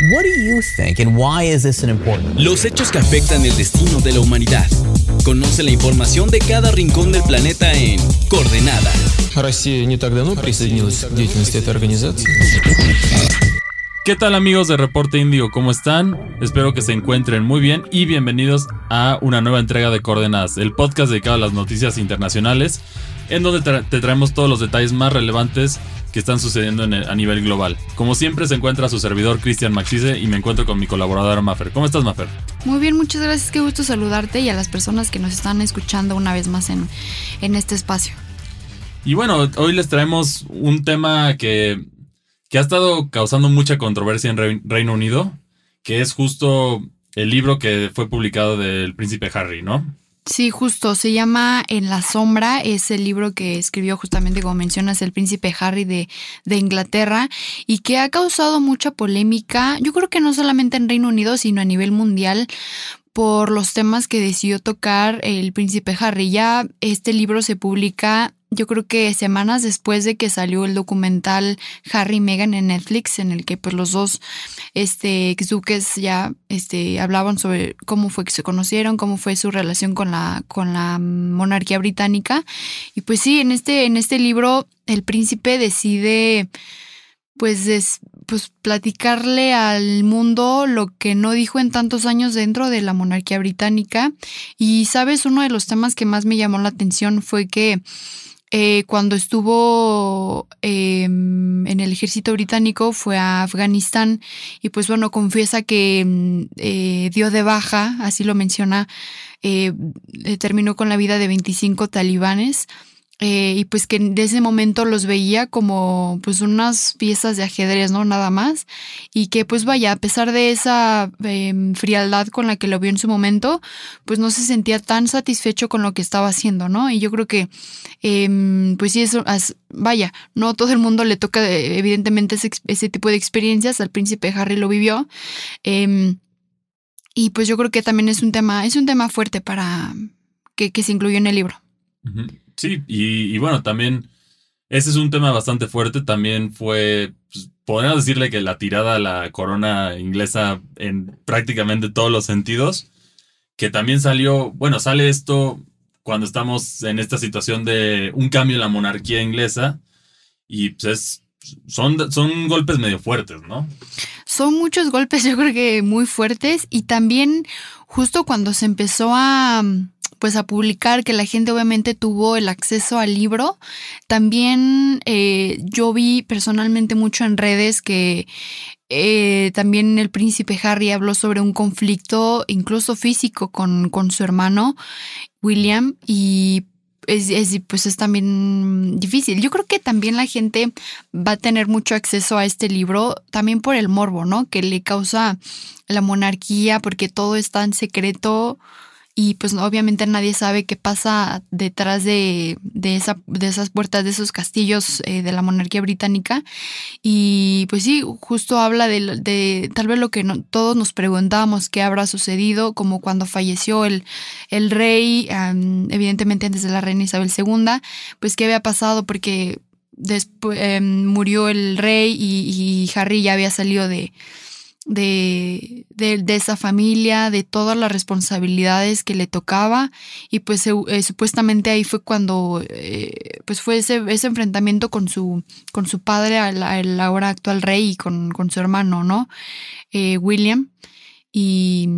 What do you think and why is this an important? Los hechos que afectan el destino de la humanidad. Conoce la información de cada rincón del planeta en Coordenada. Россия не так давно присоединилась к деятельности этой организации. ¿Qué tal amigos de Reporte Índigo? ¿Cómo están? Espero que se encuentren muy bien y bienvenidos a una nueva entrega de Coordenadas, el podcast dedicado a las noticias internacionales, en donde tra- te traemos todos los detalles más relevantes que están sucediendo en el- a nivel global. Como siempre se encuentra su servidor Cristian Maxice y me encuentro con mi colaboradora Mafer. ¿Cómo estás Mafer? Muy bien, muchas gracias, qué gusto saludarte y a las personas que nos están escuchando una vez más en, en este espacio. Y bueno, hoy les traemos un tema que, que ha estado causando mucha controversia en Rei- Reino Unido, que es justo el libro que fue publicado del príncipe Harry, ¿no? Sí, justo, se llama En la sombra, es el libro que escribió justamente, como mencionas, el príncipe Harry de, de Inglaterra y que ha causado mucha polémica, yo creo que no solamente en Reino Unido, sino a nivel mundial por los temas que decidió tocar el príncipe Harry. Ya este libro se publica, yo creo que semanas después de que salió el documental Harry y Meghan en Netflix, en el que pues los dos este, exduques ya este, hablaban sobre cómo fue que se conocieron, cómo fue su relación con la, con la monarquía británica. Y pues sí, en este, en este libro el príncipe decide pues, des- pues platicarle al mundo lo que no dijo en tantos años dentro de la monarquía británica. Y sabes, uno de los temas que más me llamó la atención fue que eh, cuando estuvo eh, en el ejército británico fue a Afganistán y pues bueno, confiesa que mm, eh, dio de baja, así lo menciona, eh, terminó con la vida de 25 talibanes. Eh, y pues que de ese momento los veía como pues unas piezas de ajedrez, ¿no? Nada más. Y que pues vaya, a pesar de esa em, frialdad con la que lo vio en su momento, pues no se sentía tan satisfecho con lo que estaba haciendo, ¿no? Y yo creo que Em, pues sí, eso, vaya, no todo el mundo le toca eh, evidentemente ese, tipo de experiencias, al príncipe Harry lo vivió. em, y pues yo creo que también es un tema, es un tema fuerte para que, se incluyó en el libro. Sí, y, y bueno, también ese es un tema bastante fuerte. También fue, pues, podríamos decirle que la tirada a la corona inglesa en prácticamente todos los sentidos. Que también salió, bueno, sale esto cuando estamos en esta situación de un cambio en la monarquía inglesa. Y pues es, son, son golpes medio fuertes, ¿no? Son muchos golpes, yo creo que muy fuertes y también justo cuando se empezó a pues a publicar que la gente obviamente tuvo el acceso al libro, también eh, yo vi personalmente mucho en redes que eh, también el príncipe Harry habló sobre un conflicto incluso físico con, con su hermano William y es, es, pues es también difícil. Yo creo que también la gente va a tener mucho acceso a este libro también por el morbo, ¿no? Que le causa la monarquía porque todo está en secreto y pues obviamente nadie sabe qué pasa detrás de, de, esa, de esas puertas, de esos castillos eh, de la monarquía británica. Y pues sí, justo habla de, de tal vez lo que no, todos nos preguntábamos qué habrá sucedido, como cuando falleció el, el rey, evidentemente antes de la reina Isabel II, pues qué había pasado porque después eh, murió el rey y, y Harry ya había salido de de, de, esa familia, de todas las responsabilidades que le tocaba y pues eh, supuestamente ahí fue cuando eh, pues fue ese, ese, enfrentamiento con su, con su padre, al, ahora actual rey y con, con su hermano, ¿no? Eh, William. Y,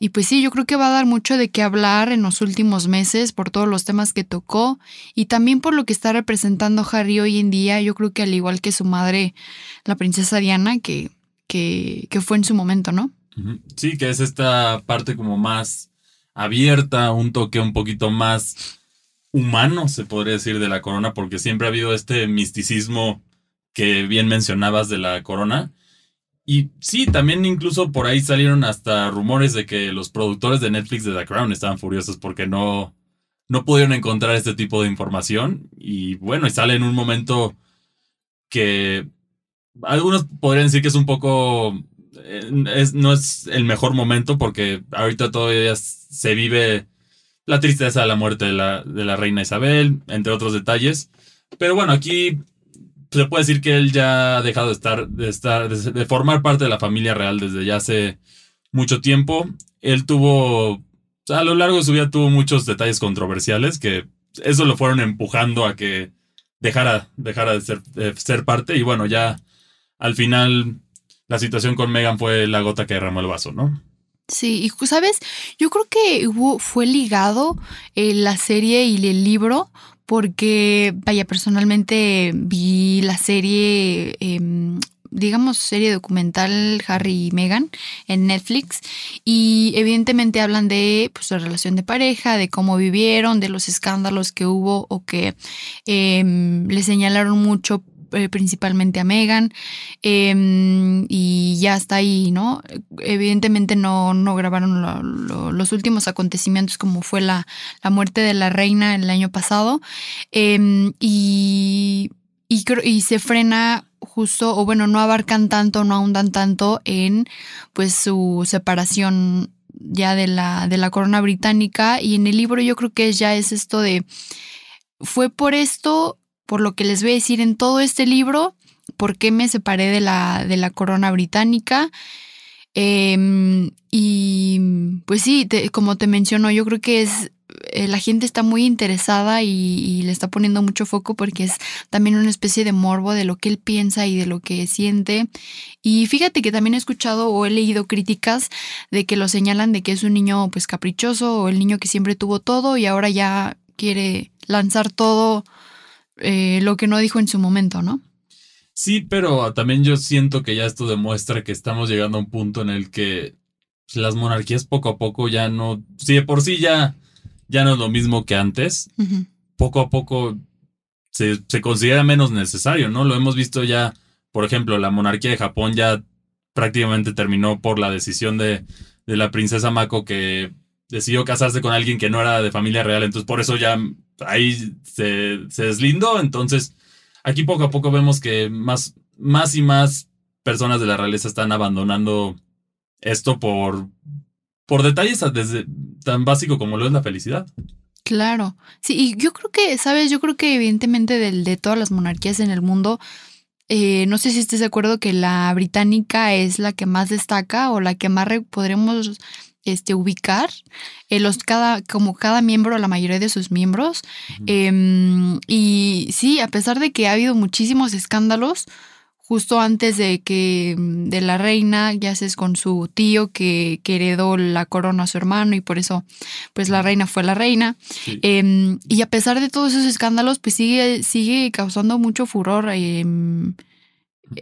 y, pues sí, yo creo que va a dar mucho de qué hablar en los últimos meses por todos los temas que tocó y también por lo que está representando Harry hoy en día. Yo creo que al igual que su madre, la princesa Diana, que que, fue en su momento, ¿no? Sí, que es esta parte como más abierta, un toque un poquito más humano, se podría decir, de la corona, porque siempre ha habido este misticismo que bien mencionabas de la corona. Y sí, también incluso por ahí salieron hasta rumores de que los productores de Netflix de The Crown estaban furiosos porque no, no pudieron encontrar este tipo de información. Y bueno, y sale en un momento que algunos podrían decir que es un poco. Es, no es el mejor momento porque ahorita todavía se vive la tristeza de la muerte de la, de la reina Isabel, entre otros detalles. Pero bueno, aquí se puede decir que él ya ha dejado de estar, de estar, de, formar parte de la familia real desde ya hace mucho tiempo. Él tuvo, a lo largo de su vida tuvo muchos detalles controversiales que eso lo fueron empujando a que dejara, dejara de ser, de ser parte. Y bueno, ya al final la situación con Megan fue la gota que derramó el vaso, ¿no? Sí, y sabes, yo creo que hubo, fue ligado eh, la serie y el libro, porque, vaya, personalmente vi la serie, em, digamos, serie documental Harry y Meghan en Netflix, y evidentemente hablan de pues, la relación de pareja, de cómo vivieron, de los escándalos que hubo o que em, le señalaron mucho eh, principalmente a Megan em, y ya está ahí, ¿no? Evidentemente no, no grabaron lo- lo- los últimos acontecimientos como fue la, la muerte de la reina el año pasado Em, y, y, y se frena justo, o bueno, no abarcan tanto, no ahondan tanto en pues su separación ya de la, de la corona británica y en el libro yo creo que ya es esto de fue por esto, por lo que les voy a decir en todo este libro, por qué me separé de la, de la corona británica. Em, y pues sí, como te menciono, yo creo que es eh, la gente está muy interesada y, y le está poniendo mucho foco porque es también una especie de morbo de lo que él piensa y de lo que siente. Y fíjate que también he escuchado o he leído críticas de que lo señalan de que es un niño pues caprichoso o el niño que siempre tuvo todo y ahora ya quiere lanzar todo eh, lo que no dijo en su momento, ¿no? Sí, pero también yo siento que ya esto demuestra que estamos llegando a un punto en el que las monarquías poco a poco ya no, si de por sí ya, ya no es lo mismo que antes, poco a poco se, se considera menos necesario, ¿no? Lo hemos visto ya, por ejemplo, la monarquía de Japón ya prácticamente terminó por la decisión de, de la princesa Mako que decidió casarse con alguien que no era de familia real, entonces por eso ya ahí se, deslindó, entonces aquí poco a poco vemos que más, más y más personas de la realeza están abandonando esto por, por detalles tan básico como lo es la felicidad. Claro. Sí, y yo creo que, ¿sabes? Yo creo que evidentemente del, de todas las monarquías en el mundo, eh, no sé si estés de acuerdo que la británica es la que más destaca o la que más re- podremos este, ubicar. eh, los, cada, como cada miembro, la mayoría de sus miembros. Em, y sí, a pesar de que ha habido muchísimos escándalos, justo antes de que mm, de la reina, ya es con su tío que, que heredó la corona a su hermano y por eso pues la reina fue la reina. Sí. Em, y a pesar de todos esos escándalos, pues sigue, sigue causando mucho furor, em,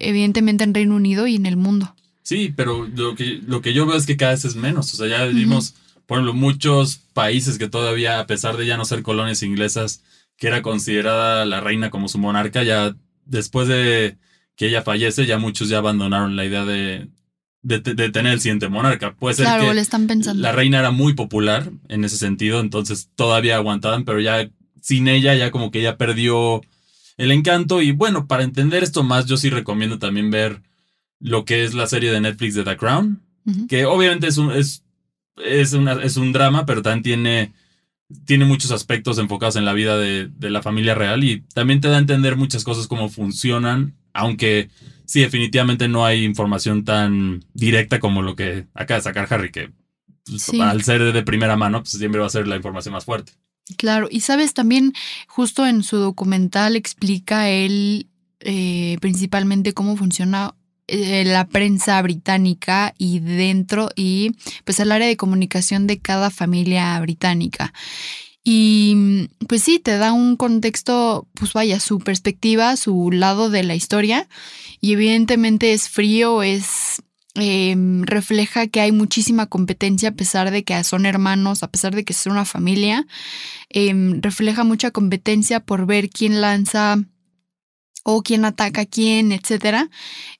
evidentemente en Reino Unido y en el mundo. Sí, pero lo que, lo que yo veo es que cada vez es menos. O sea, ya vimos, por ejemplo, muchos países que todavía, a pesar de ya no ser colonias inglesas, que era considerada la reina como su monarca, ya después de que ella fallece, ya muchos ya abandonaron la idea de, de, de tener el siguiente monarca. Puede ser Claro, que le están pensando. la reina era muy popular en ese sentido, entonces todavía aguantaban, pero ya sin ella ya como que ya perdió el encanto. Y bueno, para entender esto más, yo sí recomiendo también ver lo que es la serie de Netflix de The Crown, que obviamente es un, es, es una- es un drama, pero también tiene, tiene muchos aspectos enfocados en la vida de, de la familia real y también te da a entender muchas cosas cómo funcionan, aunque sí, definitivamente no hay información tan directa como lo que acaba de sacar Harry, que pues, Sí. al ser de primera mano, pues siempre va a ser la información más fuerte. Claro, y sabes, también justo en su documental explica él eh, principalmente cómo funciona eh, la prensa británica y dentro y pues el área de comunicación de cada familia británica. Y pues sí, te da un contexto, pues vaya, su perspectiva, su lado de la historia. Y evidentemente es frío, es eh, refleja que hay muchísima competencia a pesar de que son hermanos, a pesar de que son una familia. Eh, refleja mucha competencia por ver quién lanza o quién ataca a quién, etcétera.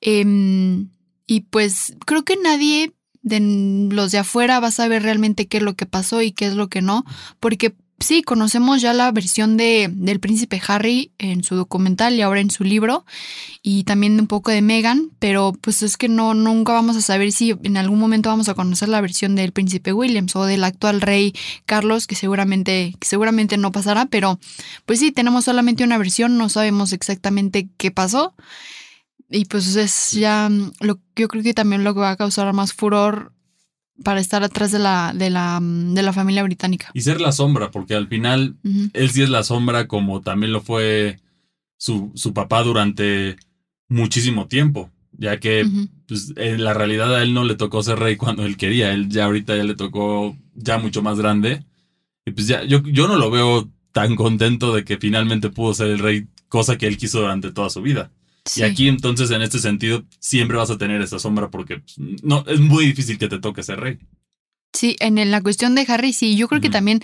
Eh, y pues creo que nadie de los de afuera va a saber realmente qué es lo que pasó y qué es lo que no, porque sí, conocemos ya la versión de, del príncipe Harry en su documental y ahora en su libro, y también un poco de Meghan, pero pues es que no, nunca vamos a saber si en algún momento vamos a conocer la versión del príncipe Williams o del actual rey Carlos, que seguramente, que seguramente no pasará, pero pues sí, tenemos solamente una versión, no sabemos exactamente qué pasó. Y pues es ya lo yo creo que también lo que va a causar más furor para estar atrás de la, de la, de la familia británica. Y ser la sombra, porque al final él sí es la sombra como también lo fue su, su papá durante muchísimo tiempo, ya que pues, en la realidad a él no le tocó ser rey cuando él quería, él ya ahorita ya le tocó ya mucho más grande. Y pues ya, yo, yo no lo veo tan contento de que finalmente pudo ser el rey, cosa que él quiso durante toda su vida. Sí. Y aquí entonces en este sentido siempre vas a tener esa sombra porque pues, no, es muy difícil que te toque ser rey. Sí, en la cuestión de Harry, sí, yo creo que también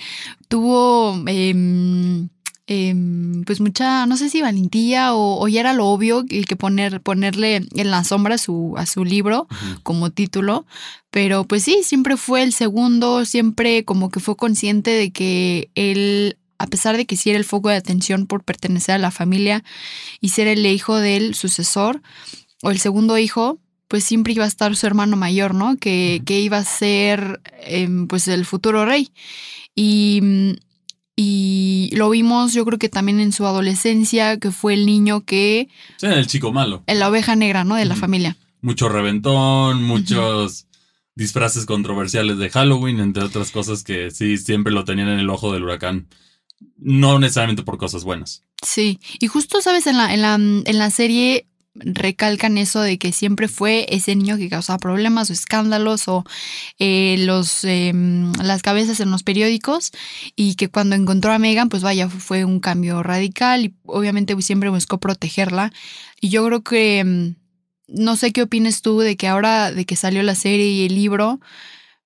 tuvo em, em, pues mucha, no sé si valentía o, o ya era lo obvio el que poner, ponerle en la sombra su, a su libro como título, pero pues sí, siempre fue el segundo, siempre como que fue consciente de que él, a pesar de que sí era el foco de atención por pertenecer a la familia y ser el hijo del sucesor o el segundo hijo, pues siempre iba a estar su hermano mayor, ¿no? Que, que iba a ser em, pues el futuro rey. Y, y lo vimos yo creo que también en su adolescencia, que fue el niño que, sea, el chico malo. la oveja negra, ¿no? De la familia. Mucho reventón, muchos disfraces controversiales de Halloween, entre otras cosas que sí, siempre lo tenían en el ojo del huracán. No necesariamente por cosas buenas. Sí, y justo, sabes, en la, en la, en la serie recalcan eso de que siempre fue ese niño que causaba problemas o escándalos o eh, los em, las cabezas en los periódicos y que cuando encontró a Megan pues vaya fue un cambio radical y obviamente siempre buscó protegerla y yo creo que em, no sé qué opines tú de que ahora de que salió la serie y el libro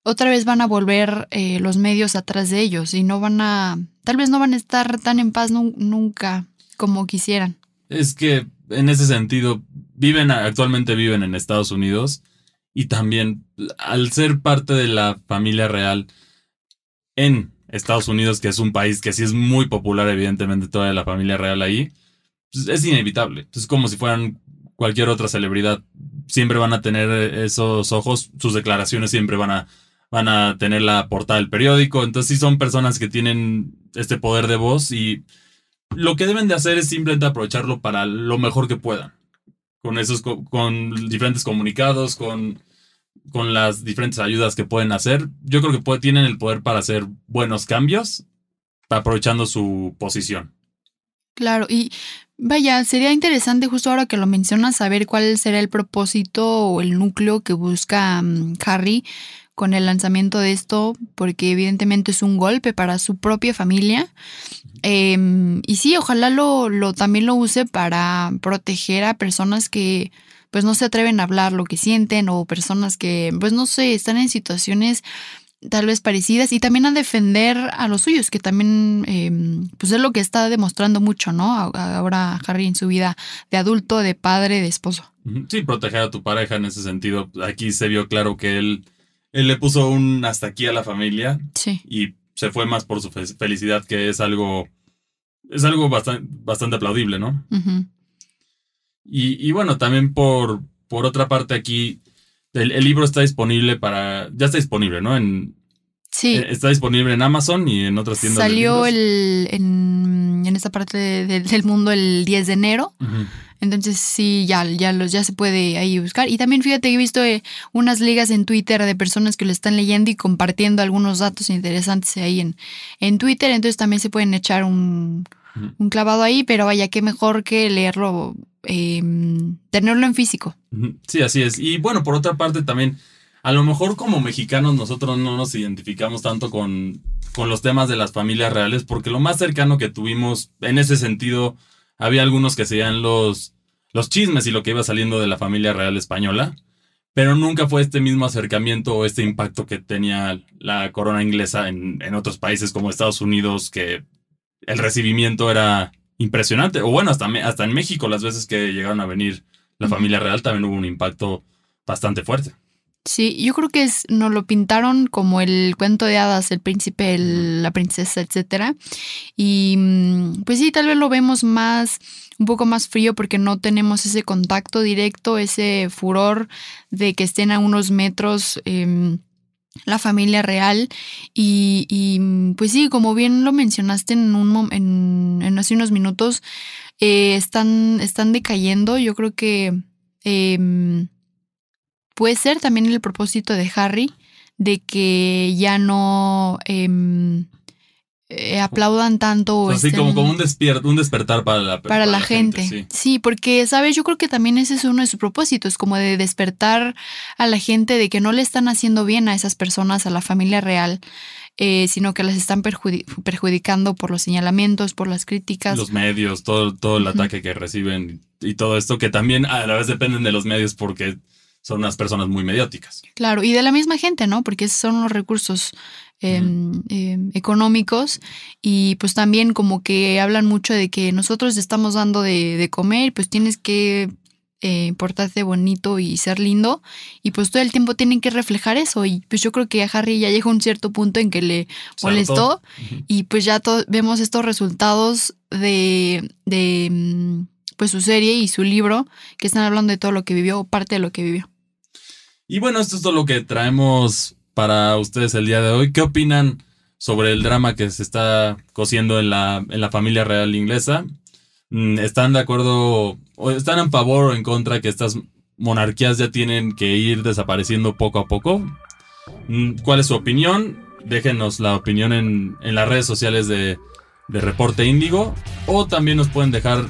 otra vez van a volver eh, los medios atrás de ellos y no van a tal vez no van a estar tan en paz nu- nunca como quisieran Es que en ese sentido, viven, actualmente viven en Estados Unidos y también al ser parte de la familia real en Estados Unidos, que es un país que sí es muy popular, evidentemente, toda la familia real ahí, pues es inevitable. Es como si fueran cualquier otra celebridad. Siempre van a tener esos ojos, sus declaraciones siempre van a, van a tener la portada del periódico. Entonces, sí son personas que tienen este poder de voz y lo que deben de hacer es simplemente aprovecharlo para lo mejor que puedan. Con esos, co- con diferentes comunicados, con, con las diferentes ayudas que pueden hacer. Yo creo que tienen el poder para hacer buenos cambios, aprovechando su posición. Claro, y vaya, sería interesante justo ahora que lo mencionas saber cuál será el propósito o el núcleo que busca mm, Harry con el lanzamiento de esto, porque evidentemente es un golpe para su propia familia. Em, y sí, ojalá lo, lo también lo use para proteger a personas que pues no se atreven a hablar lo que sienten o personas que pues no sé, están en situaciones tal vez parecidas y también a defender a los suyos, que también em, pues es lo que está demostrando mucho, ¿no? Ahora Harry en su vida de adulto, de padre, de esposo. Sí, proteger a tu pareja en ese sentido. Aquí se vio claro que él, él le puso un hasta aquí a la familia Sí. y se fue más por su fe- felicidad, que es algo, es algo bastante, bastante aplaudible, ¿no? Y, y bueno, también por, por otra parte aquí, el, el libro está disponible para, ya está disponible, ¿no? En, Sí. eh, está disponible en Amazon y en otras tiendas. Salió el, en, en esta parte de- de- del mundo el 10 de enero. Entonces sí, ya, ya, los, ya se puede ahí buscar. Y también fíjate, he visto eh, unas ligas en Twitter de personas que lo están leyendo y compartiendo algunos datos interesantes ahí en, en Twitter. Entonces también se pueden echar un, un clavado ahí, pero vaya, qué mejor que leerlo, eh, tenerlo en físico. Sí, así es. Y bueno, por otra parte también, a lo mejor como mexicanos nosotros no nos identificamos tanto con, con los temas de las familias reales, porque lo más cercano que tuvimos en ese sentido, había algunos que seguían los, los chismes y lo que iba saliendo de la familia real española, pero nunca fue este mismo acercamiento o este impacto que tenía la corona inglesa en, en otros países como Estados Unidos, que el recibimiento era impresionante. O bueno, hasta, me- hasta en México las veces que llegaron a venir la familia real también hubo un impacto bastante fuerte. Sí, yo creo que es, nos lo pintaron como el cuento de hadas, el príncipe, el- la princesa, etcétera. Y mm, pues sí, tal vez lo vemos más, un poco más frío porque no tenemos ese contacto directo, ese furor de que estén a unos metros em, la familia real. Y, y, mm, pues sí, como bien lo mencionaste en, un, en hace unos minutos, eh, están, están decayendo. Yo creo que... em, Puede ser también el propósito de Harry de que ya no em, eh, aplaudan tanto o Así estén- como, como un, un despertar para la, para la, gente. sí. sí. porque, ¿sabes? Yo creo que también ese es uno de sus propósitos, como de despertar a la gente de que no le están haciendo bien a esas personas, a la familia real, eh, sino que las están perjudi- perjudicando por los señalamientos, por las críticas. Los medios, todo, todo el ataque que reciben y todo esto que también a la vez dependen de los medios porque son unas personas muy mediáticas. Claro, y de la misma gente, ¿no? Porque esos son los recursos eh, eh, económicos y pues también como que hablan mucho de que nosotros estamos dando de, de comer, pues tienes que eh, portarte bonito y ser lindo y pues todo el tiempo tienen que reflejar eso y pues yo creo que a Harry ya llega un cierto punto en que le molestó y pues ya vemos estos resultados de, de mm, pues su serie y su libro que están hablando de todo lo que vivió o parte de lo que vivió. Y bueno, esto es todo lo que traemos para ustedes el día de hoy. ¿Qué opinan sobre el drama que se está cosiendo en la, en la familia real inglesa? Mm, ¿Están de acuerdo o están en favor o en contra que estas monarquías ya tienen que ir desapareciendo poco a poco? Mm, ¿Cuál es su opinión? Déjenos la opinión en, en las redes sociales de, de Reporte Índigo o también nos pueden dejar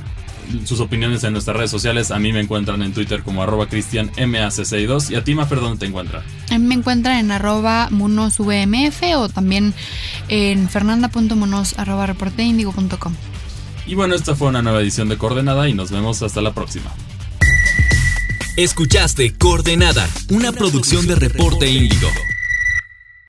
sus opiniones en nuestras redes sociales. A mí me encuentran en Twitter como arroba cristianmac62 y a ti, Mafer, ¿dónde te encuentran? A mí me encuentran en arroba munosvmf o también en fernanda.munos arroba reporteindigo.com. Y bueno, esta fue una nueva edición de Coordenada y nos vemos hasta la próxima. Escuchaste Coordenada, una producción de Reporte Índigo.